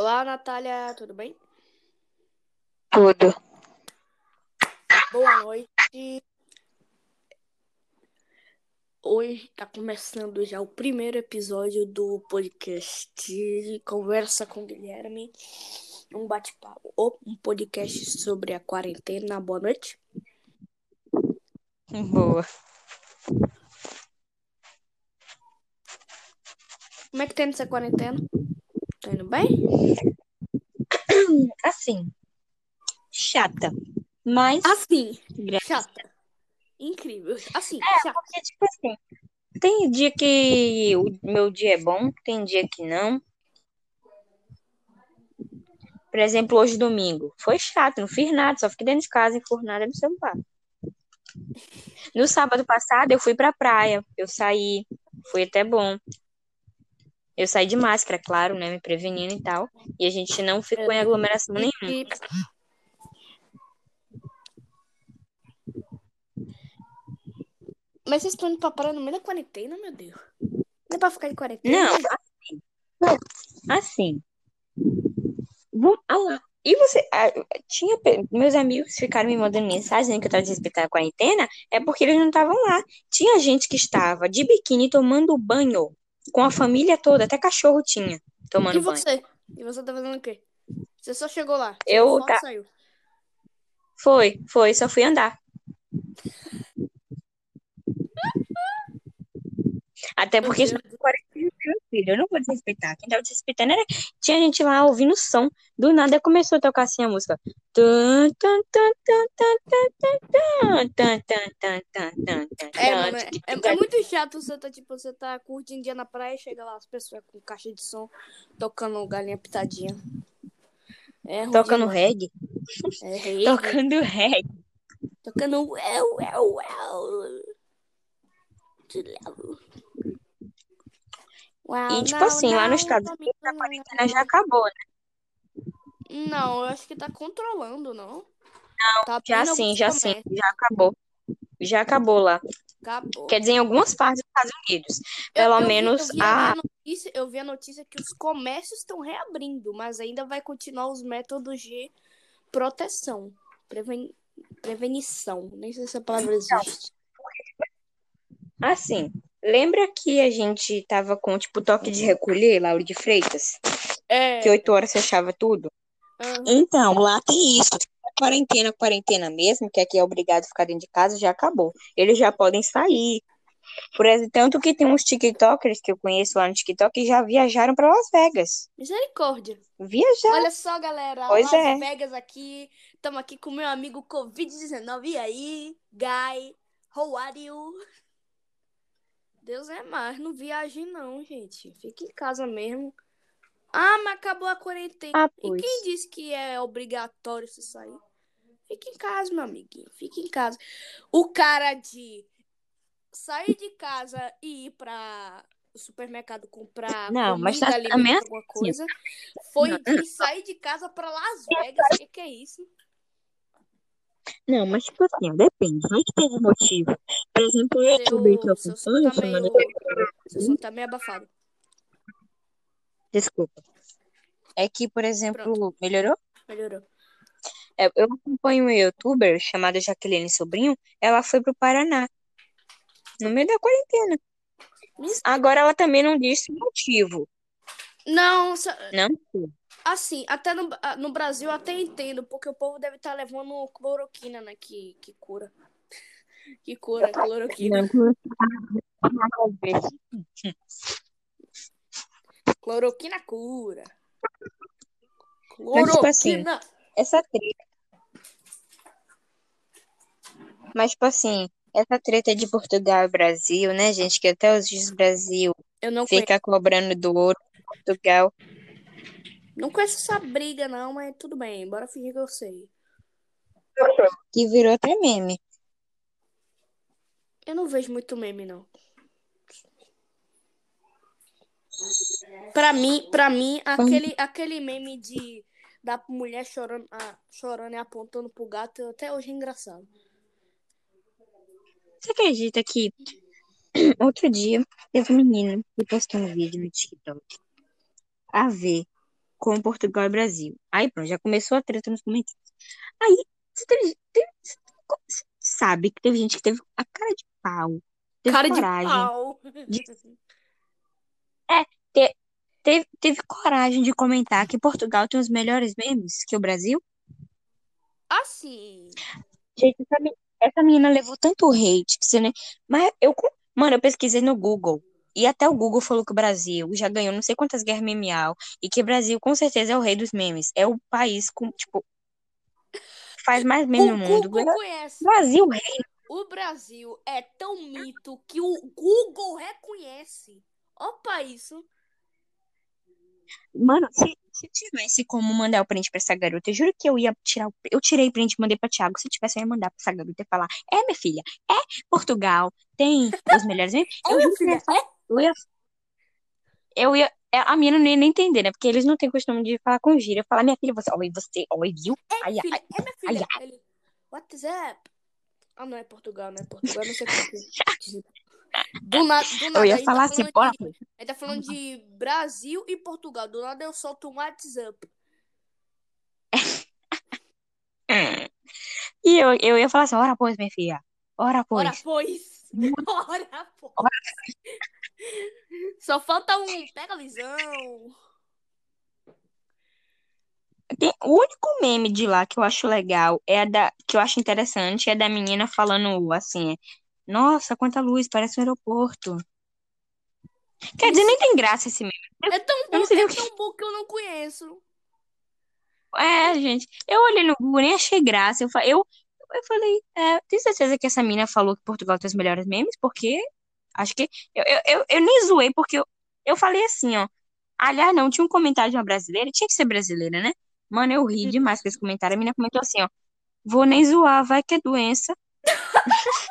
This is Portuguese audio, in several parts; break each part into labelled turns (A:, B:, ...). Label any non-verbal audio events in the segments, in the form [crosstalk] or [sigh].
A: Olá, Natália, tudo bem?
B: Tudo.
A: Boa noite. Hoje está começando já o primeiro episódio do podcast Conversa com Guilherme. Um bate-papo, um podcast sobre a quarentena. Boa noite.
B: Boa.
A: Como é que tá indo essa quarentena? Tá indo bem? [clears throat]
B: Assim, chata. Mas.
A: Assim,
B: Graças-
A: chata. Incrível. Assim,
B: É,
A: chata.
B: porque, tipo assim, tem dia que o meu dia é bom, tem dia que não. Por exemplo, hoje domingo. Foi chato, não fiz nada, só fiquei dentro de casa enfurnada no celular. No sábado passado, eu fui pra praia. Eu saí, foi até bom. Eu saí de máscara, claro, né? Me prevenindo e tal. E a gente não ficou em aglomeração nenhuma.
A: Mas vocês estão indo pra praia no meio da quarentena, meu Deus. Não é pra ficar em quarentena?
B: Não, assim. Assim. Vamos, ah lá. E você, ah, tinha, meus amigos ficaram me mandando mensagem que eu tava desrespeitando a quarentena, é porque eles não estavam lá. Tinha gente que estava de biquíni tomando banho, com a família toda, até cachorro tinha, tomando
A: E
B: banho.
A: você? E você tá fazendo o quê? Você só chegou lá.
B: Eu tá-
A: saiu.
B: Foi, foi, só fui andar. [laughs] Até porque tranquilo, eu não vou desrespeitar. Quem tava desrespeitando era. Tinha gente lá ouvindo o som. Do nada começou a tocar assim a música.
A: É, mano, é, é muito chato você tá, tipo, você tá curtindo dia na praia e chega lá as pessoas com caixa de som tocando galinha pitadinha. É
B: tocando reggae?
A: É.
B: Tocando reggae.
A: Tocando well, well, well.
B: E, tipo assim, lá nos Estados Unidos a quarentena já acabou, né?
A: Não, eu acho que tá controlando, não? Tá
B: Já sim, já sim. Já acabou. Já acabou lá.
A: Acabou.
B: Quer dizer, em algumas partes dos Estados Unidos.
A: Eu-
B: Pelo
A: eu vi-
B: menos
A: eu vi,
B: a.
A: a notícia, eu vi a notícia que os comércios estão reabrindo, mas ainda vai continuar os métodos de proteção, preven... prevenição. Nem sei se a palavra existe.
B: Assim, lembra que a gente tava com, tipo, toque de recolher, Lauro de Freitas?
A: É.
B: Que oito horas fechava tudo?
A: aham.
B: Então, lá tem isso. Quarentena, quarentena mesmo, que aqui é obrigado a ficar dentro de casa, já acabou. Eles já podem sair. Por exemplo, tanto que tem uns TikTokers que eu conheço lá no TikTok que já viajaram para Las Vegas.
A: Misericórdia.
B: Viajar.
A: Olha só, galera.
B: Pois
A: Las
B: é.
A: Vegas aqui. Estamos aqui com meu amigo Covid-19. E aí, Guy? How are you? Deus é mais. Não viaje, não, gente. Fique em casa mesmo. Ah, mas acabou a quarentena.
B: Ah,
A: E quem disse que é obrigatório você sair? Fique em casa, meu amiguinho. Fique em casa. O cara de sair de casa e ir para o supermercado comprar
B: Não, mas
A: comida,
B: tá-
A: alimento,
B: também
A: alguma coisa, foi de sair de casa para Las Vegas. O que, que é isso?
B: Não, mas tipo assim, depende. Vai que teve motivo. Por exemplo, o youtuber que eu acompanho,
A: tá meio,
B: chamado...
A: seu som tá meio abafado.
B: Desculpa. É que, por exemplo, melhorou?
A: Melhorou.
B: É, eu acompanho uma youtuber chamada Jaqueline Sobrinho. Ela foi pro Paraná. No meio da quarentena. Agora ela também não disse o motivo.
A: Não, sa-
B: Não sei.
A: Assim, até no, ah, no Brasil até entendo, porque o povo deve estar levando cloroquina, né? Que, que cura. [laughs] Que cura, cloroquina.
B: Não,
A: Cloroquina cura.
B: Mas, tipo assim,
A: Cloroquina.
B: essa treta. Mas, tipo assim, essa treta de Portugal e Brasil, né, gente? Que até os dias Brasil
A: Eu não conheço,
B: fica cobrando do ouro Portugal.
A: Não conheço essa briga, não, mas tudo bem. Bora fingir que eu sei.
B: Que virou até meme.
A: Eu não vejo muito meme, não. Pra mim, pra mim, aquele, aquele meme de da mulher chorando, ah, chorando e apontando pro gato até hoje é engraçado.
B: Você acredita que [clears throat] outro dia teve um menino que postou um vídeo no TikTok? A ver com Portugal e Brasil. Aí pronto, já começou a treta nos comentários. Aí, você, teve, teve, você sabe que teve gente que teve a cara de pau, teve
A: Cara de
B: coragem.
A: pau. [laughs]
B: É, te- teve, teve coragem de comentar que Portugal tem os melhores memes que o Brasil.
A: Assim.
B: Gente, essa, me- essa menina levou tanto hate que você nem. Mas eu, mano, eu pesquisei no Google. E até o Google falou que o Brasil já ganhou não sei quantas guerras memeal. E que o Brasil, com certeza, é o rei dos memes. É o país com, tipo, faz mais meme no
A: O
B: mundo.
A: Google conhece.
B: Brasil, rei.
A: O Brasil é tão mito que o Google reconhece. Opa, isso.
B: Mano, se, se tivesse como mandar o print pra essa garota, eu juro que eu ia tirar o. Eu tirei o print e mandei pra Thiago. Se tivesse, eu ia mandar pra essa garota e falar: É, minha filha, é Portugal, tem os melhores memes.
A: É,
B: Eu eu ia falar. Eu ia. Eu ia é, a menina não ia nem entender, né? Porque eles não têm costume de falar com gíria. Eu falar, minha filha, você. Oi, você. Oi, viu? Ai, ai,
A: filha,
B: ai.
A: é minha
B: ai,
A: filha. Ele, WhatsApp. Ah, não é Portugal, não é Portugal, não sei. [laughs] Do, do nada,
B: Eu ia
A: gente
B: falar
A: tá
B: assim, porra.
A: de, gente tá falando de Brasil e Portugal. Do nada eu solto um WhatsApp. [laughs]
B: E eu, eu ia falar assim, ora pois, minha filha. Ora
A: Ora,
B: pois.
A: pois. Ora, pois. [laughs] Só falta um. Pega a visão.
B: Tem- o único meme de lá que eu acho legal é a da que eu acho interessante é da menina falando assim, nossa, quanta luz, parece um aeroporto. Quer dizer, nem tem graça esse meme.
A: É tão
B: Eu
A: bom,
B: nem
A: é
B: que.
A: tão bom que eu não conheço.
B: É, gente, eu olhei no Google, nem achei graça. Eu, eu, eu falei, é, tem certeza que essa menina falou que Portugal tem os melhores memes? Porque acho que eu, eu, eu, eu nem zoei, porque eu, eu falei assim, ó. Aliás, não, tinha um comentário de uma brasileira, tinha que ser brasileira, né? Mano, eu ri demais com esse comentário. A menina comentou assim, ó. Vou nem zoar, vai que é doença. [laughs]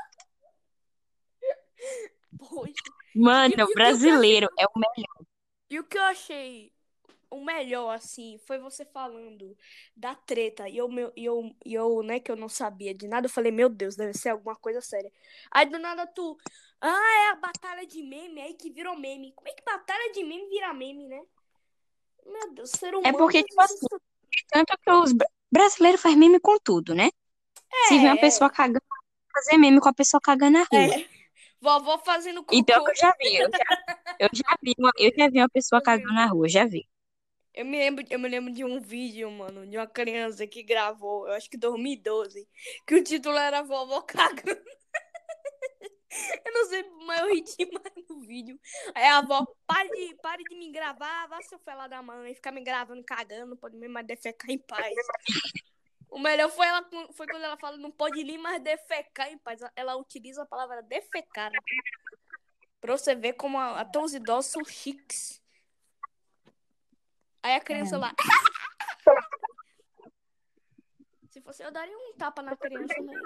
A: Poxa.
B: Mano,
A: E- e
B: brasileiro é o melhor.
A: E o que eu achei o melhor, assim, foi você falando da treta. E eu, meu, e eu, e eu, né, que eu não sabia de nada, eu falei, meu Deus, deve ser alguma coisa séria. Aí do nada tu. Ah, é a batalha de meme, aí que virou meme. Como é que batalha de meme vira meme, né? Meu Deus, ser humano.
B: É porque,
A: é
B: tipo assim, tanto que os bra- brasileiros fazem meme com tudo, né? Se vê uma
A: É.
B: pessoa cagando, fazer meme com a pessoa cagando na rua.
A: É. Vovó fazendo
B: E
A: cocô.
B: eu já vi, eu já, eu já vi uma, eu já vi uma pessoa cagando na rua, já vi.
A: Eu me lembro, eu me lembro de um vídeo, mano, de uma criança que gravou, eu acho que 2012, que o título era Vovó Cagando. [laughs] Eu não sei, mas eu ri demais no vídeo. Aí a avó, pare de, pare de me gravar, vá seu fela da mãe, ficar me gravando cagando, não pode nem mais defecar em paz. O melhor foi, ela, foi quando ela fala, não pode nem mais defecar em paz. Ela utiliza a palavra defecar. né? Pra você ver como a- até os idosos são chiques. Aí a criança lá. [laughs] Se fosse eu, daria um tapa na criança, mas.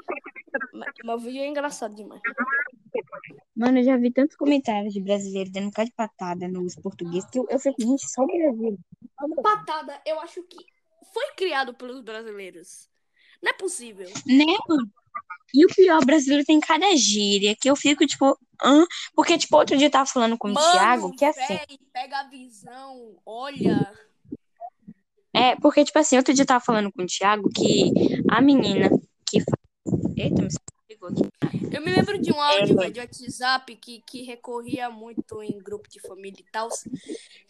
A: Mas, mas o vídeo é engraçado demais.
B: Mano, eu já vi tantos comentários de brasileiros dando um cara de patada nos portugueses que eu, eu fico, gente, só o Brasil.
A: Patada, eu acho que foi criado pelos brasileiros. Não é possível.
B: Né, mano? E o pior, o brasileiro tem cada gíria que eu fico, tipo, hã? Porque, tipo, outro dia eu tava falando com o
A: Mano,
B: Thiago, que assim,
A: véi, pega a visão, olha.
B: é, porque, tipo assim, outro dia eu tava falando com o Thiago que a menina que. Eita, me
A: Eu me lembro de um áudio, de WhatsApp que, que recorria muito em grupo de família e tal.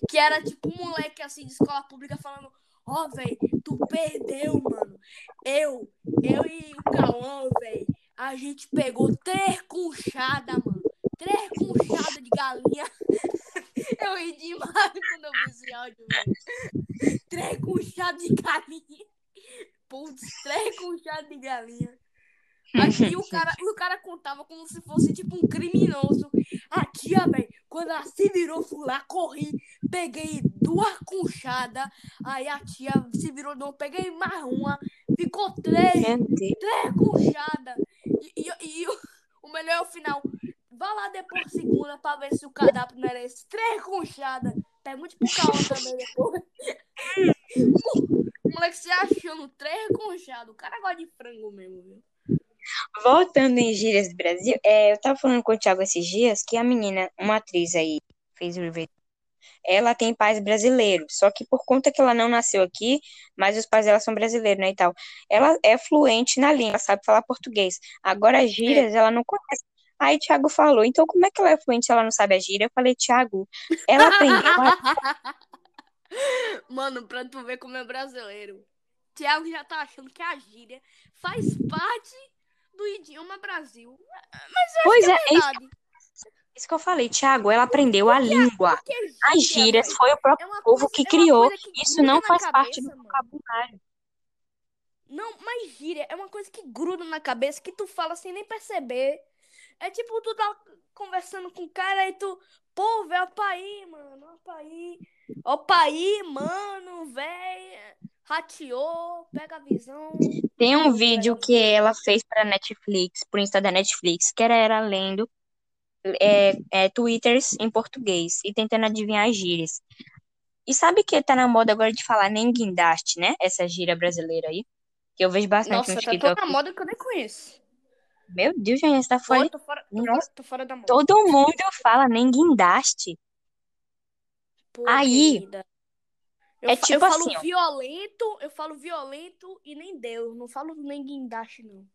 A: Que era tipo um moleque assim de escola pública falando: Ó, velho, tu perdeu, mano. Eu, eu e o Cauã, velho, a gente pegou três conchadas, mano. Três conchadas de galinha. [laughs] Eu ri demais quando eu vi esse áudio, velho. Três conchadas de galinha. Putz, três conchadas de galinha. Aqui [laughs] o cara, o cara contava como se fosse tipo um criminoso. A tia, velho, quando ela se virou, fui lá, corri, peguei duas conchadas. Aí a tia se virou, não, peguei mais uma, ficou três,
B: Deus.
A: três conchadas. E, e, e o, o melhor é o final. Vá lá depois segunda pra ver se o cardápio não era esse. Três conchadas. Pergunte pro Cauã também depois. o [laughs] [laughs] moleque se achando três conchadas. O cara gosta de frango mesmo, viu?
B: Voltando em gírias do Brasil, é, eu tava falando com o Thiago esses dias que a menina, uma atriz aí, fez o ela tem pais brasileiros, só que por conta que ela não nasceu aqui, mas os pais dela são brasileiros, né, e tal. Ela é fluente na língua, sabe falar português. Agora, as gírias, ela não conhece. Aí Thiago falou, então como é que ela é fluente se ela não sabe a gíria? Eu falei, Thiago, ela aprendeu. [laughs] [laughs]
A: Mano, pra tu ver como é brasileiro. Thiago já tá achando que a gíria faz parte do idioma Brasil. Mas eu
B: Pois
A: acho
B: é,
A: que é
B: é isso
A: verdade.
B: Isso que eu falei, Thiago, ela aprendeu a língua.
A: Porque
B: As
A: gíria,
B: gírias
A: velho,
B: foi o próprio
A: é uma
B: povo
A: coisa-
B: que
A: é uma
B: criou.
A: coisa que
B: Isso não faz parte do
A: cabeça, mano.
B: vocabulário.
A: Não, mas gíria é uma coisa que gruda na cabeça, que tu fala sem nem perceber. É tipo, tu tá conversando com o cara e tu, pô, velho, opa aí, mano, opa aí. Opa aí, mano, véi, rateou, pega a visão.
B: Tem um vídeo que ela fez pra Netflix, pro Insta da Netflix, que era ela lendo é, é, Twitters em português e tentando adivinhar as gírias. E sabe que tá na moda agora de falar nem guindaste, né? Essa gíria brasileira aí. Que eu vejo bastante
A: Nossa,
B: no
A: tá
B: TikTok.
A: toda moda que eu nem conheço.
B: Meu Deus, gente, tá
A: Pô,
B: fora.
A: tô fora, tô,
B: Nossa.
A: fora, tô fora da moda.
B: Todo mundo fala nem guindaste.
A: Pô,
B: Aí,
A: querida. Eu,
B: é tipo
A: eu falo
B: assim, ó.
A: violento, eu falo violento e nem Deus. Não falo nem guindaste, não.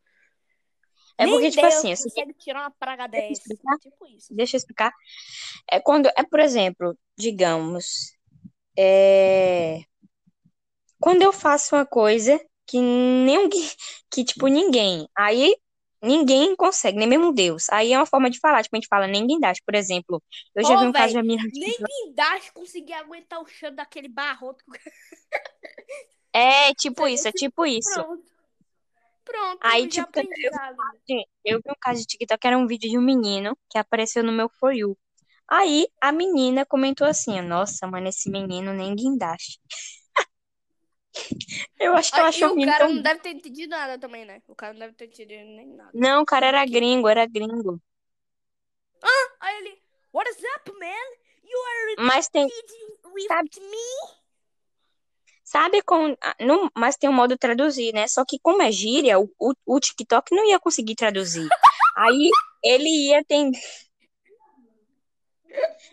B: É
A: nem
B: porque, tipo
A: Deus
B: assim, assim,
A: consegue tirar uma praga dessa. Tipo isso.
B: deixa eu explicar. É quando, é por exemplo, digamos, é, quando eu faço uma coisa que ninguém, [laughs] que tipo ninguém, aí ninguém consegue, nem mesmo Deus. Aí é uma forma de falar, tipo a gente fala nem guindaste, por exemplo. Eu já
A: Pô,
B: vi um caso de uma menina
A: nem guindaste conseguir aguentar o cheiro daquele barroto.
B: É tipo
A: Seria
B: isso, é
A: tipo,
B: tipo isso.
A: pronto. Pronto,
B: Aí, tipo, eu. Gente, eu vi um caso de TikTok, era um vídeo de um menino que apareceu no meu For You. Aí a menina comentou assim: Nossa, mano, esse menino nem guindaste. Eu acho que ela achou o
A: cara
B: tão.
A: não deve ter entendido nada também, né? O cara não deve ter entendido nem nada.
B: Não, o cara era gringo, era gringo.
A: Aí ele, what is up, man? You are
B: Mas tem,
A: with
B: Sabe-
A: me?
B: sabe com. ah, Não, mas tem um modo traduzir, né? Só que como é gíria, o, o, o TikTok não ia conseguir traduzir. [laughs] Aí ele ia ter. [laughs]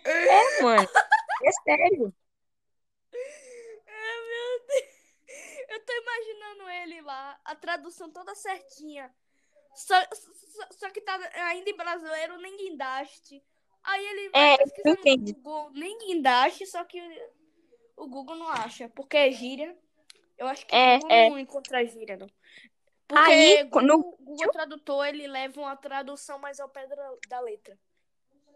B: É, mano. É sério.
A: Ai, meu Deus. Eu tô imaginando ele lá, a tradução toda certinha. Só, só, só que tá ainda em brasileiro, nem guindaste. Aí ele
B: É,
A: pesquisar no. Google, nem guindaste, só que o Google não acha. Porque é gíria. Eu acho que
B: É,
A: o Google
B: é.
A: não encontra gíria, não. Porque
B: Aí,
A: Google,
B: no-
A: Google Tradutor, ele leva uma tradução mais ao pé da letra.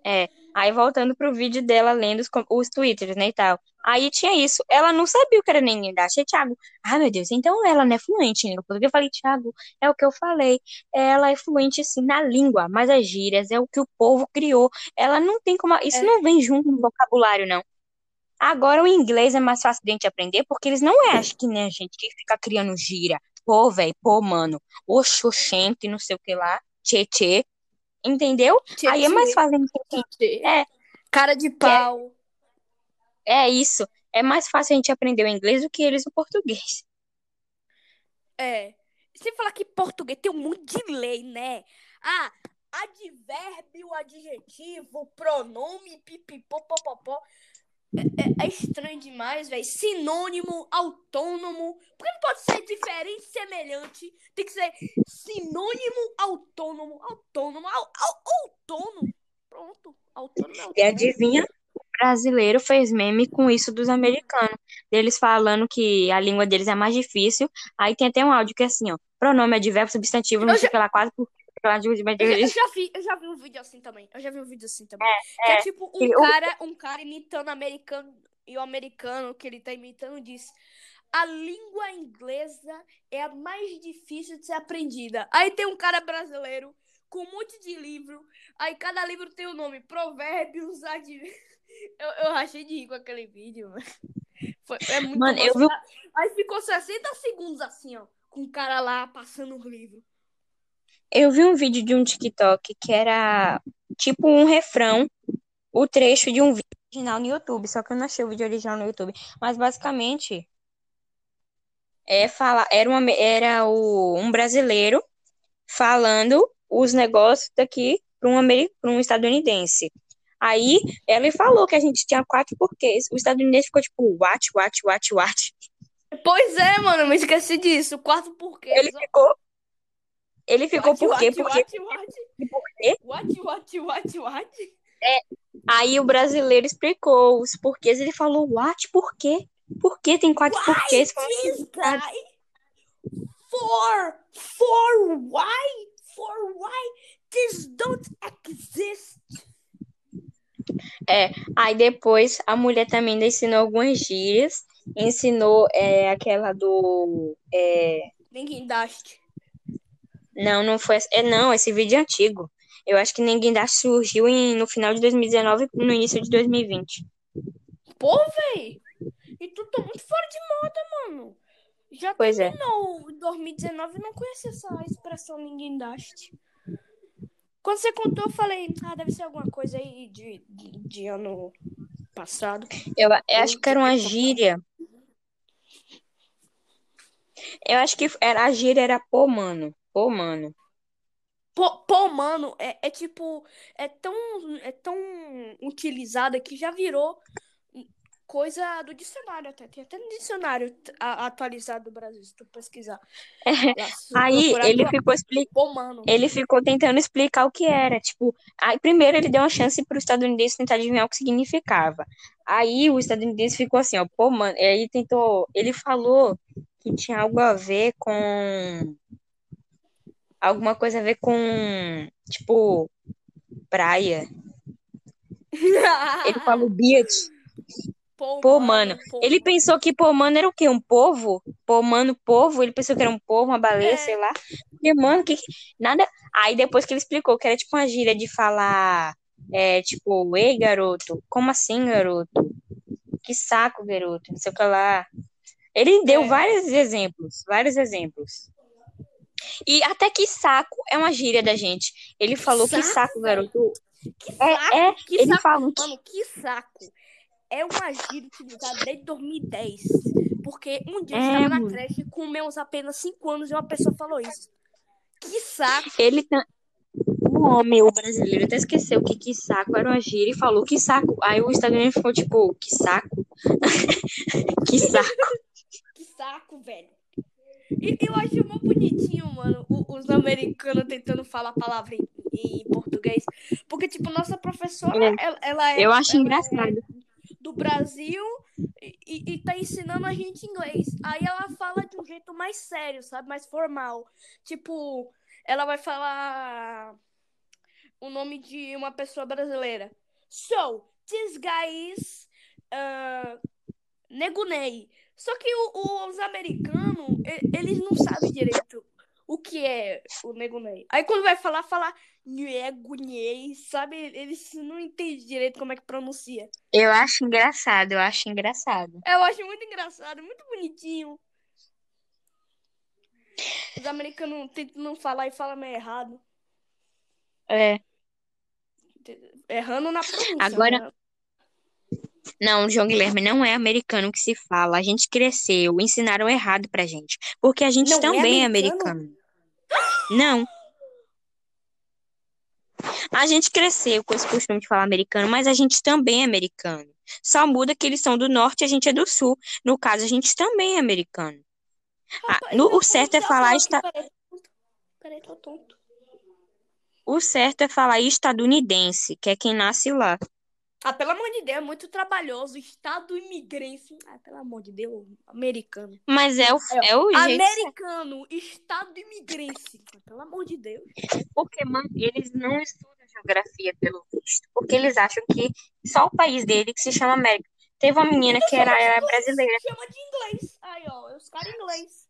B: É, aí voltando pro vídeo dela lendo os, os twitters, né, e tal. Aí tinha isso. Ela não sabia o que era nem guindaste. Aí, Thiago, ah, meu Deus, então ela não é fluente em língua portuguesa. Eu falei, Thiago, é o que eu falei. Ela é fluente, sim, na língua, mas as gírias é o que o povo criou. Ela não tem como... Isso
A: É.
B: não vem junto no vocabulário, não. Agora, o inglês é mais fácil de a gente aprender, porque eles não é, acho que nem a gente que fica criando gíria. Pô, velho, pô, mano, oxoxente, não sei o que lá, tchê, tchê. Entendeu? Aí é mais fácil a gente. É.
A: Cara de pau.
B: É isso. É mais fácil a gente aprender o inglês do que eles o português.
A: É. Sem falar que português tem um monte de lei, né? Ah, advérbio, adjetivo, pronome, pipipopopopó. É, é, é estranho demais, velho. Sinônimo, autônomo. Por que não pode ser diferente, semelhante? Tem que ser sinônimo, autônomo, autônomo, au, au, autônomo. Pronto. Autônomo é
B: E
A: autônomo.
B: adivinha? O brasileiro fez meme com isso dos americanos. Deles falando que a língua deles é mais difícil. Aí tem até um áudio que é assim, ó. Pronome, advérbio, substantivo, não sei o que lá, quase por lá de
A: Eu já, eu já vi, eu já vi um vídeo assim também. Eu já vi um vídeo assim também. que é tipo um cara, um cara imitando americano e o americano que ele tá imitando diz: "A língua inglesa é a mais difícil de ser aprendida". Aí tem um cara brasileiro com um monte de livro. Aí cada livro tem o nome Provérbios, ad... [laughs] eu, eu rachei de rir com aquele vídeo. mano. Foi, é muito
B: Mano, eu
A: Aí ficou 60 segundos assim, ó, com o cara lá passando o livro.
B: Eu vi um vídeo de um TikTok que era tipo um refrão, o trecho de um vídeo original no YouTube, só que eu não achei o vídeo original no YouTube. Mas basicamente é falar, era, uma, era o, um brasileiro falando os negócios daqui para um, um estadunidense. Aí ela falou que a gente tinha quatro porquês. O estadunidense ficou tipo, what, what, what, what.
A: Pois é, mano, me esqueci disso. Quarto porquê.
B: Ele ficou. Ele ficou
A: What,
B: por quê?
A: what,
B: Porque.
A: what, what?
B: Por quê?
A: What, what, what, what?
B: Aí o brasileiro explicou os porquês. Ele falou, what, por quê? Por que tem quatro porquês?
A: This guy for for why for why this don't exist.
B: Aí depois a mulher também ainda ensinou algumas gírias. Ensinou é, aquela do. é,
A: Ninguém daste.
B: Não, não foi. É, não, esse vídeo é antigo. Eu acho que Ninguém Dá surgiu em, no final de 2019 e no início de 2020.
A: Pô, véi. E tu tá muito fora de moda, mano. Já
B: Pois é.
A: terminou 2019 e não conhecia essa expressão ninguém daste. Quando você contou, eu falei, ah, deve ser alguma coisa aí de, de, de ano passado.
B: Eu, eu acho que era uma gíria. Eu acho que era, a gíria era pô, mano. Pô, mano.
A: Pô, pô, mano, é, é tipo, é tão, é tão utilizada que já virou coisa do dicionário até. Tem até no dicionário atualizado do Brasil, se tu pesquisar. [laughs] Tu
B: Aí ele ficou explicando. Ele ficou tentando explicar o que era. Tipo, aí primeiro ele deu uma chance para o estadunidense tentar adivinhar o que significava. Aí o estadunidense ficou assim, ó, pô, mano. E aí tentou. Ele falou que tinha algo a ver com. Alguma coisa a ver com. Tipo, praia. [laughs] Ele falou beach.
A: Pô,
B: Pô, mano.
A: pô,
B: Ele pensou que pô, mano era o quê? Um povo? Pô, mano, povo? Ele pensou que era um povo, uma baleia,
A: É.
B: sei lá. Porque, mano, que. que- Nada. Aí depois que ele explicou que era tipo uma gíria de falar. É, tipo, ei, garoto. Como assim, garoto? Que saco, garoto. Não sei o que lá. Ele deu
A: É.
B: vários exemplos. Vários exemplos. E até que saco é uma gíria da gente. Ele falou que
A: saco,
B: saco, garoto.
A: Que
B: É,
A: saco,
B: é.
A: que
B: Ele
A: saco.
B: falou que.
A: Mano, que saco. É uma gíria utilizada desde 2010. Porque um dia eu
B: É,
A: estava na creche com meus apenas 5 anos e uma pessoa falou isso. Que saco.
B: Ele tá. O homem, o brasileiro, até esqueceu que que saco era uma gíria e falou que saco. Aí o estadunidense ficou tipo, que saco? [laughs] que saco. [laughs]
A: Que saco, velho. E eu acho mó bonitinho, mano, os americanos tentando falar a palavra em, em português. Porque, tipo, nossa professora,
B: É.
A: ela, ela é.
B: Eu acho
A: ela
B: engraçado.
A: é do Brasil e, e, e tá ensinando a gente inglês. Aí ela fala de um jeito mais sério, sabe? Mais formal. Tipo, ela vai falar o nome de uma pessoa brasileira. So, this guy is uh, Negunei. Só que o- os americanos, eles não sabem direito o que é o Negunei. Aí quando vai falar, fala Negunei, sabe? Eles não entendem direito como é que pronuncia.
B: Eu acho engraçado, eu acho engraçado.
A: Eu acho muito engraçado, muito bonitinho. Os americanos tentam não falar e falam meio errado.
B: É.
A: Errando na pronúncia.
B: Agora-
A: né?
B: Não, João Guilherme não é americano que se fala. A gente cresceu, ensinaram errado pra gente. Porque a gente
A: Não é
B: também é
A: americano?
B: americano. Não. A gente cresceu com esse costume de falar americano, mas a gente também é americano. Só muda que eles são do norte e a gente é do sul. No caso, a gente também é americano. Ah,
A: Rapaz,
B: no- o certo é falar esta-
A: peraí, tô tonto.
B: o certo é falar estadunidense, que é quem nasce lá.
A: Ah, pelo amor de Deus, é muito trabalhoso. Estado imigrante. Ah, pelo amor de Deus, americano.
B: Mas é o, é o jeito certo.
A: Americano, estado imigrante. Pelo amor de Deus.
B: Porque, mano, eles não estudam geografia, pelo visto. Porque eeles acham que só o país dele que se chama América. Teve uma menina que era, era brasileira.
A: Chama de inglês. Aí, ó, os caras inglês.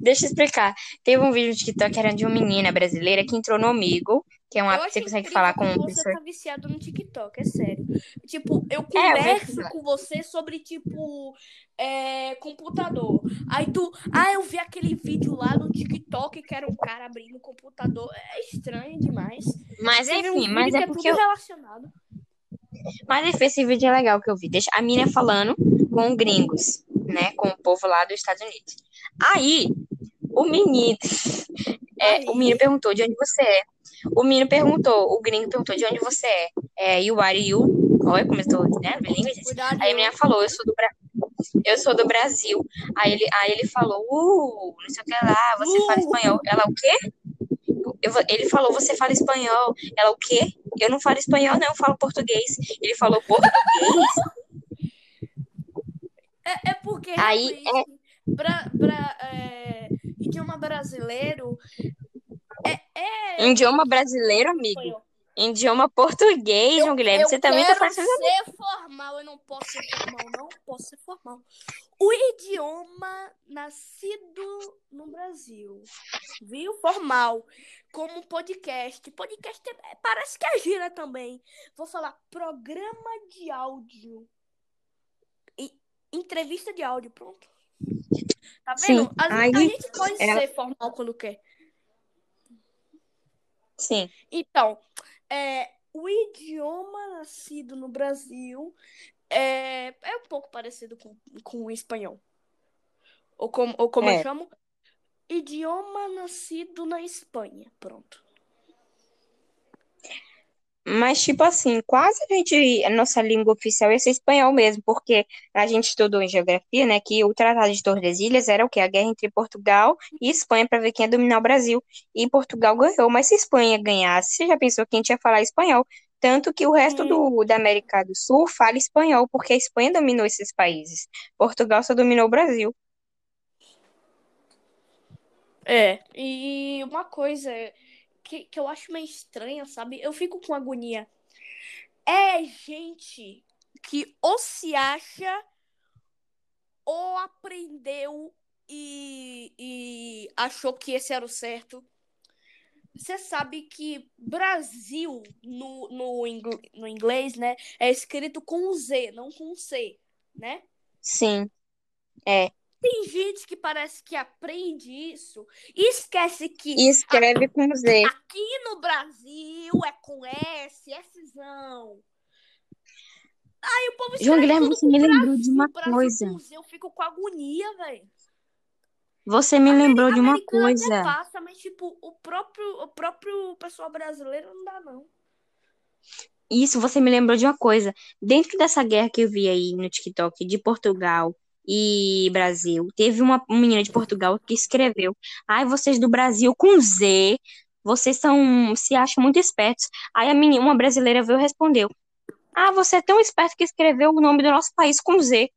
B: Deixa eu explicar. Teve um vídeo no TikTok que era de uma menina brasileira que entrou no Amigo, que é um app que você consegue falar com uma
A: você
B: pessoa.
A: tá viciado no TikTok, é sério. Tipo, eu
B: É, eu
A: converso com você sobre, tipo, é, computador. Aí tu, ah, eu vi aquele vídeo lá no TikTok que era um cara abrindo o computador. É estranho demais.
B: Mas
A: Você um
B: enfim,
A: vídeo
B: mas é
A: é
B: porque
A: tudo
B: eu,
A: relacionado.
B: mas enfim, esse vídeo é legal que eu vi. Deixa a menina falando com gringos, né, com o povo lá dos Estados Unidos. Aí, o menino, é, o menino perguntou de onde você é. o menino perguntou, o gringo perguntou de onde você é. É, you are you? Olha como eu tô, né? Bilíngue, gente.
A: Cuidado.
B: Aí a menina falou, eu sou do Brasil. Eu sou do Brasil. Aí ele, aí ele falou, uh, não sei o que lá, você fala
A: Uh.
B: espanhol. Ela, o quê? Eu ele falou, você fala espanhol. Ela, o quê? Eu não falo espanhol, não, eu falo português. Ele falou, português?
A: É, é porque
B: Aí,
A: realmente, pra, é, idioma brasileiro é, é
B: Idioma brasileiro, amigo.
A: espanhol.
B: Idioma português, João Guilherme.
A: eu
B: Você também tá
A: quero
B: fazendo.
A: ser formal, eu não posso ser formal, não posso ser formal. O idioma nascido no Brasil, viu? Formal, como podcast. Podcast é- parece que é gira também. Vou falar programa de áudio. E, entrevista de áudio, pronto. Tá
B: Sim,
A: vendo? A,
B: aí
A: a gente pode
B: ela-
A: ser formal quando quer.
B: Sim.
A: Então, é, o idioma nascido no Brasil é, é um pouco parecido com, com o espanhol. Ou como, ou como
B: É.
A: eu chamo? Idioma nascido na Espanha. Pronto.
B: Mas, tipo assim, quase a gente, a nossa língua oficial ia ser espanhol mesmo, porque a gente estudou em geografia, né, que o Tratado de Tordesilhas era o quê? A guerra entre Portugal e Espanha para ver quem ia dominar o Brasil. E Portugal ganhou, mas se Espanha ganhasse, você já pensou que a gente ia falar espanhol? Tanto que o resto do, da América do Sul fala espanhol, porque a Espanha dominou esses países. Portugal só dominou o Brasil.
A: É. E uma coisa que, que eu acho meio estranha, sabe? Eu fico com agonia. É gente que ou se acha ou aprendeu e, e achou que esse era o certo. Você sabe que Brasil no, no, ingl- no inglês, né, é escrito com Z, não com C, né?
B: Sim, é.
A: Tem gente que parece que aprende isso e esquece que
B: E escreve com Z.
A: aqui no Brasil é com S, Szão. Aí o povo
B: João Guilherme, você me lembrou de uma coisa.
A: Z. Eu fico com agonia, velho.
B: Você me lembrou de uma coisa.
A: passa, mas tipo, o próprio, o próprio pessoal brasileiro não dá, não.
B: Isso, você me lembrou de uma coisa. Dentro dessa guerra que eu vi aí no TikTok de Portugal e Brasil, teve uma menina de Portugal que escreveu: Ai, vocês do Brasil com Z, vocês são, se acham muito espertos. Aí a menina, uma brasileira veio e respondeu: Ah, você é tão esperto que escreveu o nome do nosso país com Z.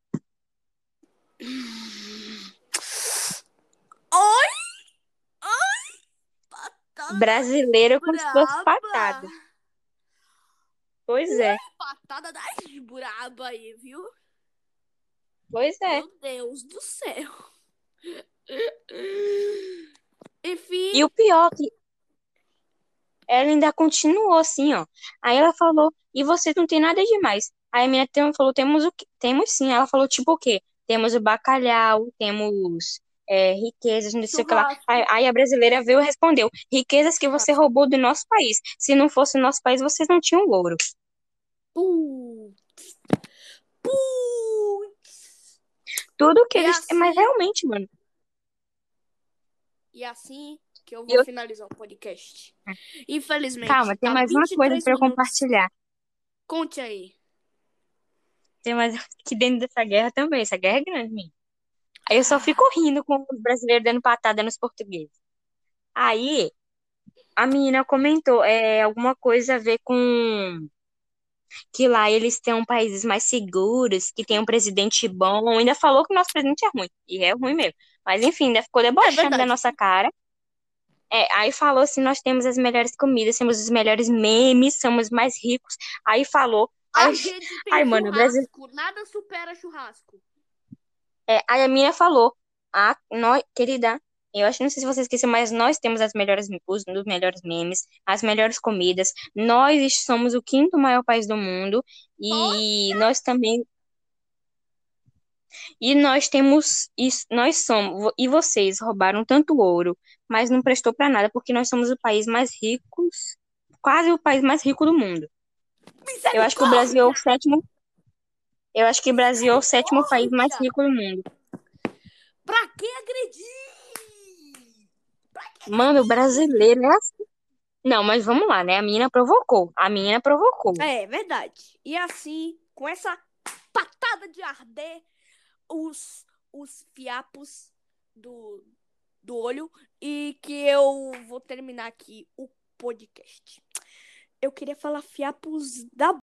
A: Oi! Oi! Patada
B: Brasileiro com suas
A: braba.
B: patadas. Pois é,
A: Patada das braba aí, viu?
B: Pois é.
A: Meu Deus do céu. [laughs] Enfim,
B: E o pior que ela ainda continuou assim, ó. Aí ela falou, e vocês não tem nada demais. Aí a menina falou, temos o quê? Temos sim. Ela falou, tipo o quê? Temos o bacalhau, temos é, riquezas, não sei o que lá. Aí a brasileira veio e respondeu, riquezas que você roubou do nosso país. Se não fosse o nosso país, vocês não tinham ouro.
A: Putz. Putz.
B: Tudo que
A: E
B: eles... Mas
A: assim-
B: realmente, mano.
A: E assim que eu vou
B: eu-
A: finalizar o podcast. Infelizmente.
B: Calma, tem
A: tá
B: mais uma coisa
A: 23
B: pra eu compartilhar.
A: Conte aí.
B: Tem mais que dentro dessa guerra também. Essa guerra é grande, menino. Aí eu só fico rindo com os brasileiros dando patada nos portugueses. Aí a menina comentou é, alguma coisa a ver com que lá eles têm países mais seguros, que tem um presidente bom. Ainda falou que o nosso presidente é ruim. E é ruim mesmo. Mas enfim, ainda ficou debochando
A: verdade.
B: da nossa cara. É, aí falou assim: nós temos as melhores comidas, temos os melhores memes, somos mais ricos. Aí falou.
A: A
B: Aí,
A: gente tem
B: ai, mano, Brasil-
A: churrasco. Nada supera churrasco.
B: É, aí a menina falou, ah, nós, querida, eu acho, não sei se você esqueceu, mas nós temos as melhores, os, melhores memes, as melhores comidas. Nós somos o quinto maior país do mundo e nós também e nós temos isso, nós somos e vocês roubaram tanto ouro, mas não prestou pra nada porque nós somos o país mais ricos, quase o país mais rico do mundo. Eu acho que o Brasil é o sétimo eu acho que o Brasil é o sétimo país mais rico do mundo.
A: Pra que agredir?
B: Mano, o brasileiro é assim. Não, mas vamos lá, né? A menina provocou. A menina provocou.
A: É, verdade. E assim, com essa patada de arder os, os fiapos do, do olho e que eu vou terminar aqui o podcast. Eu queria falar fiapos da